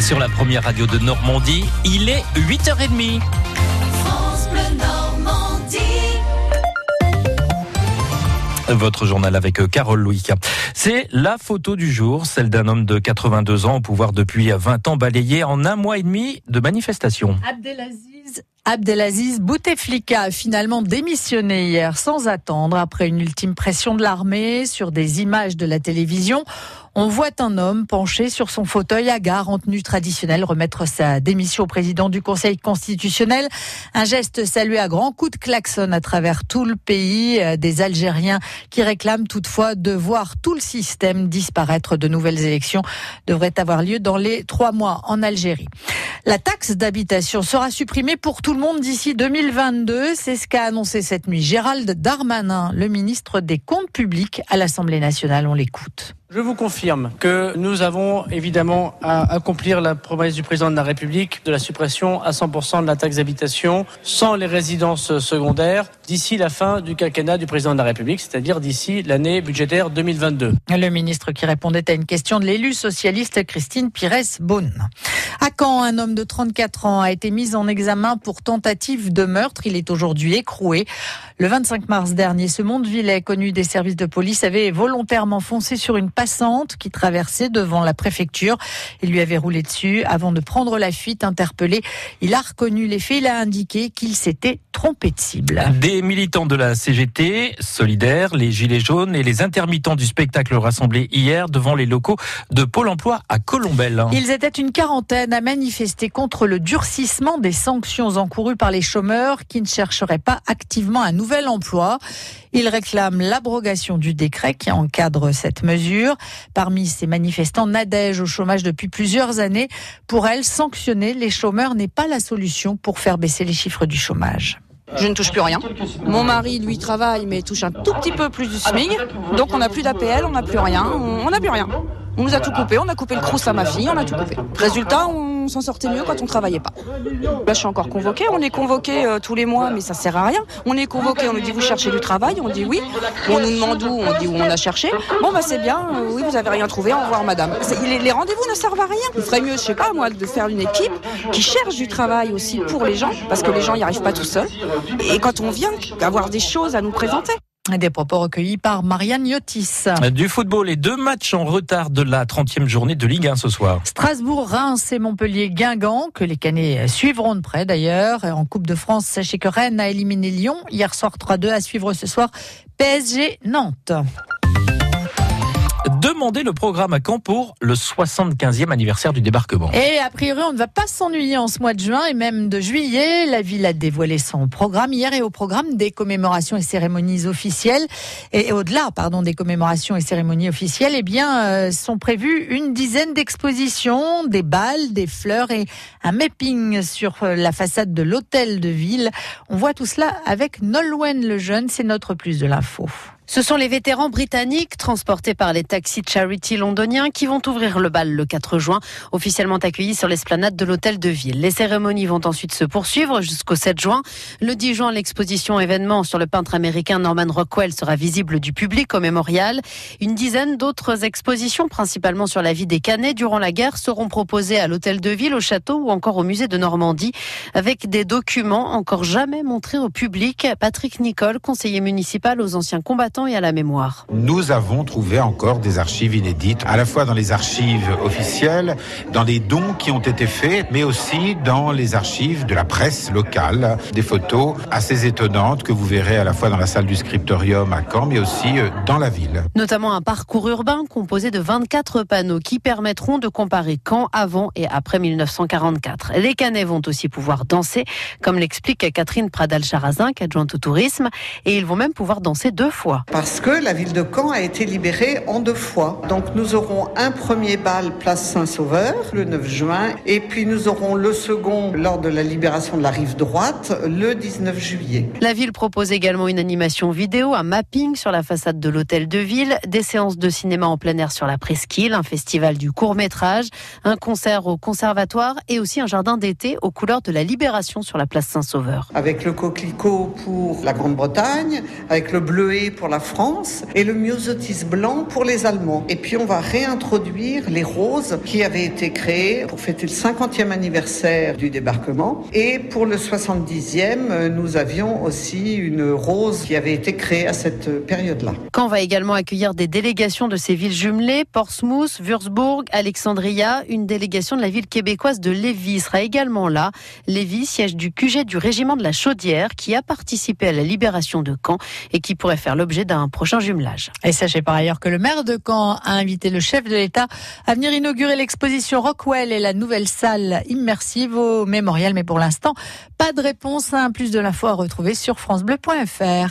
sur la première radio de Normandie. Il est 8h30. Votre journal avec euh, Carole Louis. C'est la photo du jour, celle d'un homme de 82 ans au pouvoir depuis 20 ans, balayé en un mois et demi de manifestations. Abdelaziz Abdelaziz Bouteflika a finalement démissionné hier sans attendre après une ultime pression de l'armée sur des images de la télévision. On voit un homme penché sur son fauteuil à gare en tenue traditionnelle remettre sa démission au président du Conseil constitutionnel. Un geste salué à grands coups de klaxon à travers tout le pays. Euh, des Algériens qui réclament toutefois de voir tout le système disparaître. De nouvelles élections devraient avoir lieu dans les trois mois en Algérie. La taxe d'habitation sera supprimée pour tout le monde d'ici 2022. C'est ce qu'a annoncé cette nuit Gérald Darmanin, le ministre des Comptes publics à l'Assemblée nationale. On l'écoute. Je vous confirme que nous avons évidemment à accomplir la promesse du président de la République de la suppression à 100% de la taxe d'habitation sans les résidences secondaires d'ici la fin du quinquennat du président de la République, c'est-à-dire d'ici l'année budgétaire 2022. Le ministre qui répondait à une question de l'élu socialiste Christine Pires-Beaune. À Caen, un homme de 34 ans a été mis en examen pour tentative de meurtre. Il est aujourd'hui écroué. Le 25 mars dernier, ce Mondevillais, connu des services de police, avait volontairement foncé sur une passante qui traversait devant la préfecture. Il lui avait roulé dessus avant de prendre la fuite. Interpellé, il a reconnu les faits. Il a indiqué qu'il s'était trompé de cible. Des militants de la CGT, Solidaires, les Gilets jaunes et les intermittents du spectacle rassemblés hier devant les locaux de Pôle emploi à Colombelle. Ils étaient une quarantaine à manifester contre le durcissement des sanctions encourues par les chômeurs qui ne chercheraient pas activement un nouvel emploi. Ils réclament l'abrogation du décret qui encadre cette mesure. Parmi ces manifestants, Nadège au chômage depuis plusieurs années. Pour elle, sanctionner les chômeurs n'est pas la solution pour faire baisser les chiffres du chômage. Je ne touche plus rien. Mon mari, lui, travaille, mais touche un tout petit peu plus du SMIC. Donc on n'a plus d'APL, on n'a plus rien, on n'a plus rien. On nous a tout coupé, on a coupé le crous à ma fille, on a tout coupé. Résultat, on s'en sortait mieux quand on travaillait pas. Là, je suis encore convoquée. On est convoqué euh, tous les mois, mais ça sert à rien. On est convoqué, on nous dit vous cherchez du travail, on dit oui. On nous demande où, on dit où on a cherché. Bon, bah c'est bien. euh, oui, vous avez rien trouvé. Au revoir, madame. Les rendez-vous ne servent à rien. Il ferait mieux, je sais pas moi, de faire une équipe qui cherche du travail aussi pour les gens, parce que les gens n'y arrivent pas tout seuls. Et quand on vient, avoir des choses à nous présenter. Des propos recueillis par Marianne Yotis. Du football et deux matchs en retard de la 30e journée de Ligue 1 ce soir. Strasbourg, Reims et Montpellier, Guingamp, que les Canets suivront de près d'ailleurs. En Coupe de France, sachez que Rennes a éliminé Lyon hier soir 3-2 à suivre ce soir PSG Nantes. Demandez le programme à Caen pour le 75e anniversaire du débarquement. Et a priori, on ne va pas s'ennuyer en ce mois de juin et même de juillet. La ville a dévoilé son programme hier et au programme des commémorations et cérémonies officielles et au-delà, pardon, des commémorations et cérémonies officielles, eh bien, euh, sont prévues une dizaine d'expositions, des balles, des fleurs et un mapping sur euh, la façade de l'hôtel de ville. On voit tout cela avec Nolwenn le jeune, c'est notre plus de l'info. Ce sont les vétérans britanniques transportés par les taxis charity londoniens qui vont ouvrir le bal le 4 juin, officiellement accueillis sur l'esplanade de l'hôtel de ville. Les cérémonies vont ensuite se poursuivre jusqu'au 7 juin. Le 10 juin, l'exposition événement sur le peintre américain Norman Rockwell sera visible du public au mémorial. Une dizaine d'autres expositions, principalement sur la vie des Canets durant la guerre, seront proposées à l'hôtel de ville, au château ou encore au musée de Normandie, avec des documents encore jamais montrés au public. Patrick Nicole, conseiller municipal aux anciens combattants et à la mémoire. Nous avons trouvé encore des archives inédites, à la fois dans les archives officielles, dans des dons qui ont été faits, mais aussi dans les archives de la presse locale. Des photos assez étonnantes que vous verrez à la fois dans la salle du scriptorium à Caen, mais aussi euh, dans la ville. Notamment un parcours urbain composé de 24 panneaux qui permettront de comparer Caen avant et après 1944. Les Canets vont aussi pouvoir danser, comme l'explique Catherine Pradal-Charazin, adjointe au tourisme, et ils vont même pouvoir danser deux fois. Parce que la ville de Caen a été libérée en deux fois. Donc nous aurons un premier bal place Saint-Sauveur le 9 juin et puis nous aurons le second lors de la libération de la rive droite le 19 juillet. La ville propose également une animation vidéo, un mapping sur la façade de l'hôtel de ville, des séances de cinéma en plein air sur la presqu'île, un festival du court métrage, un concert au conservatoire et aussi un jardin d'été aux couleurs de la libération sur la place Saint-Sauveur. Avec le coquelicot pour la Grande-Bretagne, avec le bleuet pour la la France et le myosotis blanc pour les Allemands. Et puis on va réintroduire les roses qui avaient été créées pour fêter le 50e anniversaire du débarquement. Et pour le 70e, nous avions aussi une rose qui avait été créée à cette période-là. Caen va également accueillir des délégations de ces villes jumelées, Portsmouth, Würzburg, Alexandria. Une délégation de la ville québécoise de Lévis sera également là. Lévis, siège du QG du régiment de la Chaudière, qui a participé à la libération de Caen et qui pourrait faire l'objet d'un prochain jumelage. Et sachez par ailleurs que le maire de Caen a invité le chef de l'État à venir inaugurer l'exposition Rockwell et la nouvelle salle immersive au mémorial. Mais pour l'instant, pas de réponse. Un plus de l'info à retrouver sur francebleu.fr.